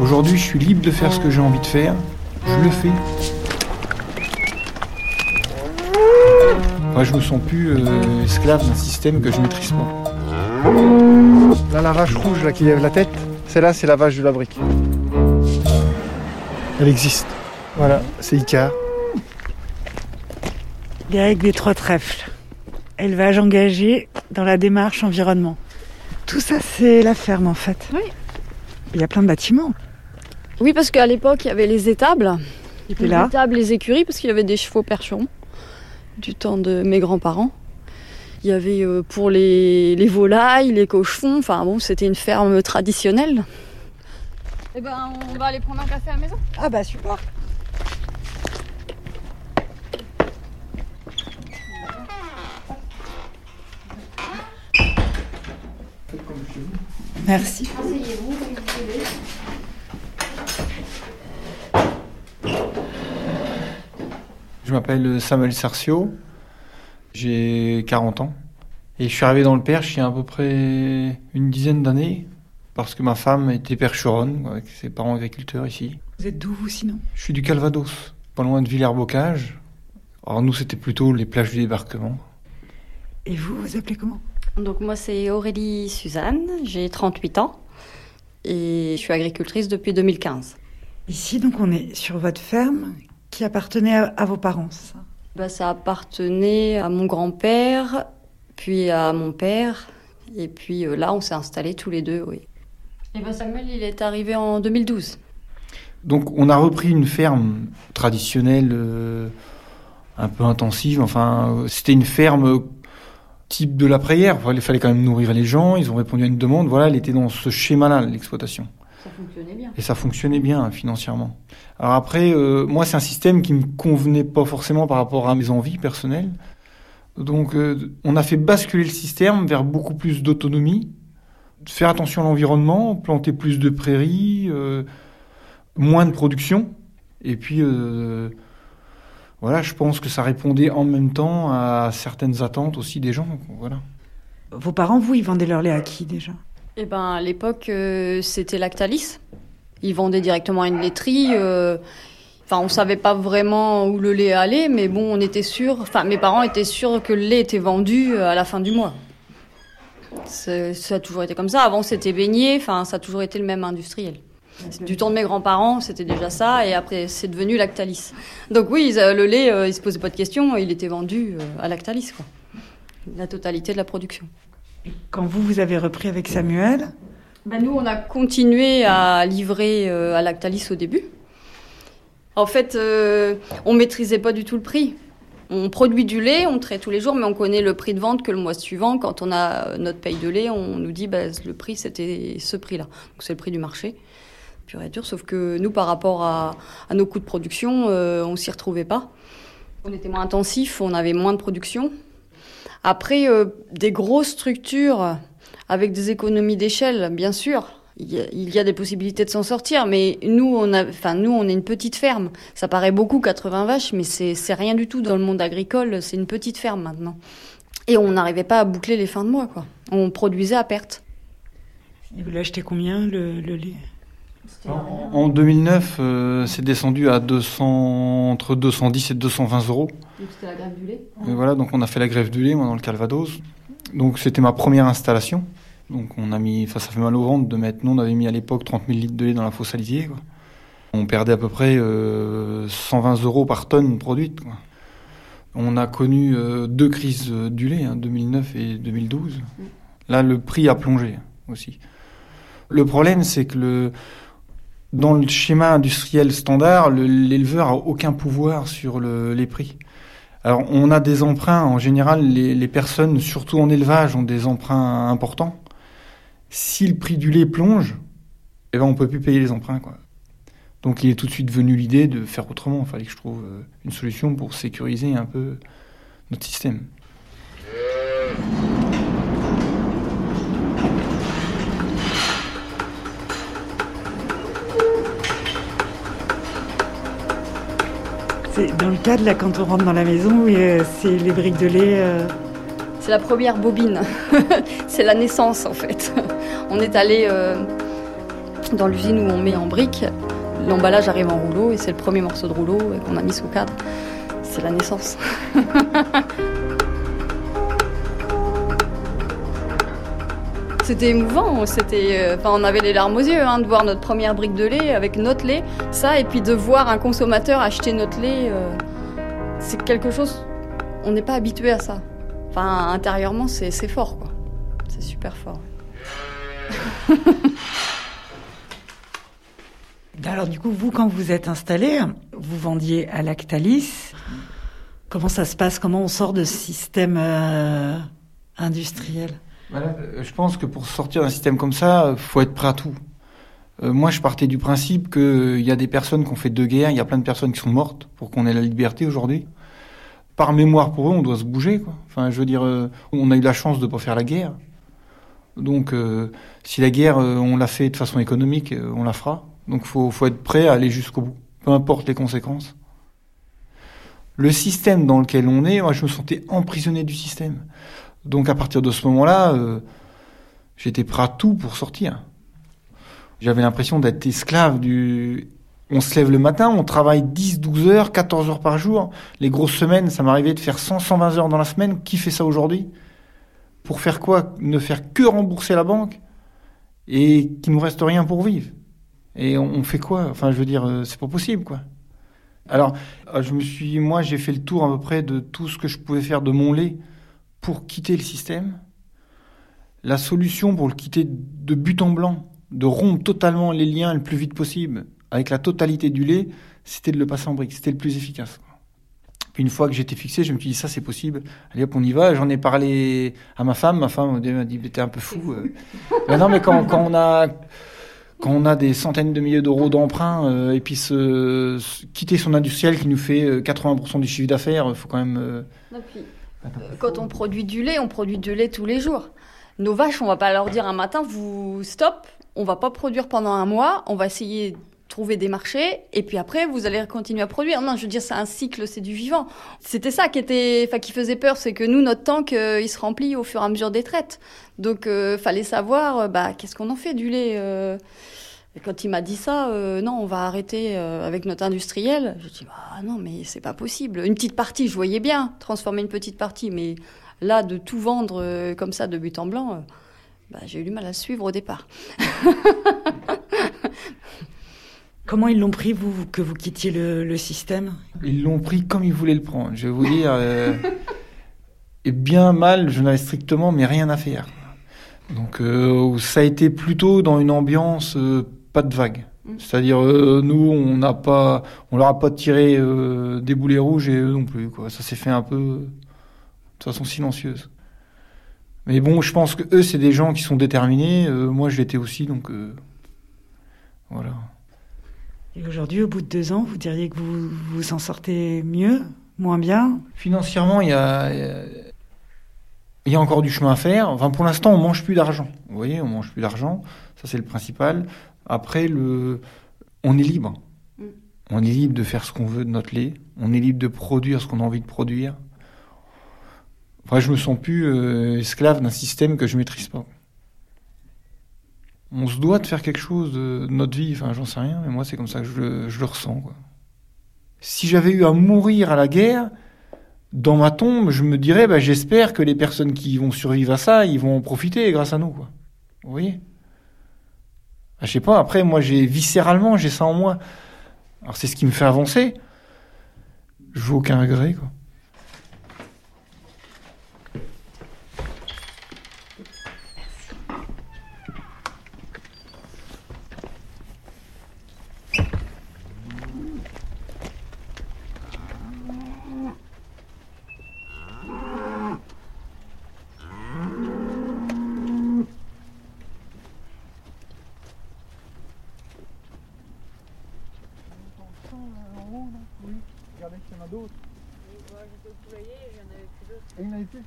Aujourd'hui, je suis libre de faire ce que j'ai envie de faire. Je le fais. Moi, je me sens plus euh, esclave d'un système que je maîtrise pas. Là, la vache rouge là, qui lève la tête, celle-là, c'est la vache de la brique. Elle existe. Voilà, c'est Icar. Greg des Trois Trèfles. Élevage engagé dans la démarche environnement. Tout ça, c'est la ferme en fait. Oui. Il y a plein de bâtiments. Oui, parce qu'à l'époque, il y avait les étables. Les là, étables, les écuries, parce qu'il y avait des chevaux percherons du temps de mes grands-parents. Il y avait euh, pour les, les volailles, les cochons. Enfin bon, c'était une ferme traditionnelle. Eh ben, on va aller prendre un café à la maison. ah bah super. Merci. Je m'appelle Samuel Sarcio, j'ai 40 ans et je suis arrivé dans le Perche il y a à peu près une dizaine d'années parce que ma femme était percheronne avec ses parents agriculteurs ici. Vous êtes d'où vous sinon? Je suis du Calvados, pas loin de Villers-Bocage. Alors nous c'était plutôt les plages du débarquement. Et vous, vous appelez comment? Donc moi, c'est Aurélie Suzanne, j'ai 38 ans et je suis agricultrice depuis 2015. Ici, donc, on est sur votre ferme qui appartenait à, à vos parents, ça? Bah, ça appartenait à mon grand-père, puis à mon père, et puis euh, là, on s'est installés tous les deux, oui. Et ben Samuel, il est arrivé en 2012. Donc on a repris une ferme traditionnelle, euh, un peu intensive. Enfin, c'était une ferme type de l'après-guerre. Enfin, il fallait quand même nourrir les gens. Ils ont répondu à une demande. Voilà, elle était dans ce schéma-là, l'exploitation. Ça fonctionnait bien. Et ça fonctionnait bien hein, financièrement. Alors après, euh, moi, c'est un système qui me convenait pas forcément par rapport à mes envies personnelles. Donc, euh, on a fait basculer le système vers beaucoup plus d'autonomie, faire attention à l'environnement, planter plus de prairies, euh, moins de production. Et puis, voilà, je pense que ça répondait en même temps à certaines attentes aussi des gens. Voilà. Vos parents, vous, ils vendaient leur lait à qui déjà? Et ben à l'époque, euh, c'était Lactalis. Ils vendaient directement à une laiterie. euh, Enfin, on savait pas vraiment où le lait allait, mais bon, on était sûr. Enfin, mes parents étaient sûrs que le lait était vendu euh, à la fin du mois. Ça a toujours été comme ça. Avant, c'était beignet. Enfin, ça a toujours été le même industriel. Du temps de mes grands-parents, c'était déjà ça, et après, c'est devenu Lactalis. Donc oui, euh, le lait, euh, ils se posaient pas de questions, il était vendu euh, à Lactalis, quoi. La totalité de la production. Quand vous, vous avez repris avec Samuel, Ben, nous, on a continué à livrer à Lactalis au début. En fait, on maîtrisait pas du tout le prix. On produit du lait, on traite tous les jours, mais on connaît le prix de vente que le mois suivant. Quand on a notre paye de lait, on nous dit ben, le prix, c'était ce prix-là. Donc c'est le prix du marché, pur et dur. Sauf que nous, par rapport à, nos coûts de production, euh, on s'y retrouvait pas. On était moins intensif, on avait moins de production. Après, euh, des grosses structures avec des économies d'échelle, bien sûr. Il y, a, des possibilités de s'en sortir, mais nous, on enfin, nous, on est une petite ferme. Ça paraît beaucoup, 80 vaches, mais c'est, rien du tout dans le monde agricole. C'est une petite ferme maintenant. Et on n'arrivait pas à boucler les fins de mois, quoi. On produisait à perte. et vous l'achetez combien le lait? En, en 2009, euh, c'est descendu à 200, entre 210 et 220 euros. Donc c'était la grève du lait. Et voilà, donc on a fait la grève du lait, moi, dans le Calvados. Donc c'était ma première installation. Donc on a mis, enfin ça fait mal au ventre de mettre, nous on avait mis à l'époque 30 000 litres de lait dans la fosse à quoi. On perdait à peu près euh, 120 euros par tonne produite. quoi. On a connu euh, deux crises euh, du lait, hein, 2009 et 2012. Là, le prix a plongé aussi. Le problème, c'est que le, dans le schéma industriel standard, le- l'éleveur a aucun pouvoir sur le- les prix. Alors, on a des emprunts. En général, les, personnes, surtout en élevage, ont des emprunts importants. Si le prix du lait plonge, eh ben, on peut plus payer les emprunts. Donc, il est tout de suite venu l'idée de faire autrement. Il fallait que je trouve euh, une solution pour sécuriser un peu notre système. Dans le cadre, là, quand on rentre dans la maison, oui, euh, c'est les briques de lait, euh, c'est la première bobine. c'est la naissance en fait. on est allé euh, dans l'usine où on met en briques. L'emballage arrive en rouleau et c'est le premier morceau de rouleau qu'on a mis sous cadre. C'est la naissance. C'était émouvant, euh, on avait les larmes aux yeux hein, de voir notre première brique de lait avec notre lait, ça, et puis de voir un consommateur acheter notre lait, euh, c'est quelque chose, on n'est pas habitué à ça. Enfin, intérieurement, c'est fort, quoi. C'est super fort. Alors du coup, vous, quand vous êtes installé, vous vendiez à Lactalis. Comment ça se passe? Comment on sort de ce système euh, industriel? Euh, je pense que pour sortir d'un système comme ça, il faut être prêt à tout. Euh, moi, je partais du principe qu'il y a des personnes qui ont fait deux guerres, il y a plein de personnes qui sont mortes pour qu'on ait la liberté aujourd'hui. Par mémoire pour eux, on doit se bouger. Quoi. Enfin, je veux dire, euh, on a eu la chance de ne pas faire la guerre. Donc, si la guerre, on l'a fait de façon économique, on la fera. Donc, faut, faut être prêt à aller jusqu'au bout, peu importe les conséquences. Le système dans lequel on est, moi, je me sentais emprisonné du système. Donc à partir de ce moment-là, euh, j'étais prêt à tout pour sortir. J'avais l'impression d'être esclave du... On se lève le matin, on travaille 10, 12 heures, 14 heures par jour. Les grosses semaines, ça m'arrivait de faire 100, 120 heures dans la semaine. Qui fait ça aujourd'hui? Pour faire quoi? Ne faire que rembourser la banque et qu'il nous reste rien pour vivre. Et on, fait quoi? Enfin, je veux dire, euh, c'est pas possible, quoi. Alors, euh, je me suis, moi, j'ai fait le tour à peu près de tout ce que je pouvais faire de mon lait pour quitter le système. La solution pour le quitter de but en blanc, de rompre totalement les liens le plus vite possible avec la totalité du lait, c'était de le passer en brique. C'était le plus efficace. Puis une fois que j'étais fixé, je me suis dit ça c'est possible. Allez hop on y va. J'en ai parlé à ma femme. Ma femme m'a dit t'es un peu fou. Euh. mais non mais quand, quand on a quand on a des centaines de milliers d'euros d'emprunt euh, et puis se, quitter son industriel qui nous fait 80% euh, du chiffre d'affaires, il faut quand même. Quand on produit du lait, on produit du lait tous les jours. Nos vaches, on va pas leur dire un matin, vous stop, on va pas produire pendant un mois, on va essayer de trouver des marchés et puis après vous allez continuer à produire. Non, je veux dire c'est un cycle, c'est du vivant. C'était ça qui était, qui faisait peur, c'est que nous notre tank euh, il se remplit au fur et à mesure des traites. Donc euh, fallait savoir, euh, bah qu'est-ce qu'on en fait du lait. Et quand il m'a dit ça, euh, non, on va arrêter euh, avec notre industriel, je dis bah non, mais c'est pas possible. Une petite partie, je voyais bien transformer une petite partie, mais là de tout vendre euh, comme ça de but en blanc, bah, j'ai eu du mal à suivre au départ. Comment ils l'ont pris, vous, que vous quittiez le, système? Ils l'ont pris comme ils voulaient le prendre. Je vais vous dire, et bien mal, je n'avais strictement mais rien à faire. Donc ça a été plutôt dans une ambiance pas de vague. C'est-à-dire, euh, nous, on n'a pas, on leur a pas tiré euh, des boulets rouges et eux non plus. Quoi. Ça s'est fait un peu de façon silencieuse. Mais bon, je pense que eux, c'est des gens qui sont déterminés. Euh, moi, je l'étais aussi, donc voilà. Et aujourd'hui, au bout de deux ans, vous diriez que vous vous en sortez mieux, moins bien? Financièrement, il y a, il y a encore du chemin à faire. Enfin, pour l'instant, on mange plus d'argent. Vous voyez, on mange plus d'argent. Ça, c'est le principal. Après, le, on est libre. Mm. On est libre de faire ce qu'on veut de notre lait. On est libre de produire ce qu'on a envie de produire. Enfin, je me sens plus euh, esclave d'un système que je maîtrise pas. On se doit de faire quelque chose de notre vie. Enfin, j'en sais rien, mais moi, c'est comme ça que je le, ressens. Si j'avais eu à mourir à la guerre, dans ma tombe, je me dirais, bah, j'espère que les personnes qui vont survivre à ça, ils vont en profiter grâce à nous. Quoi. Vous voyez? Je sais pas, après, moi, j'ai viscéralement, j'ai ça en moi. Alors, c'est ce qui me fait avancer. Je veux aucun regret, quoi. D'autres. Moi, j'étais au poulailler, il y en avait plus d'autres. Et il y en avait plus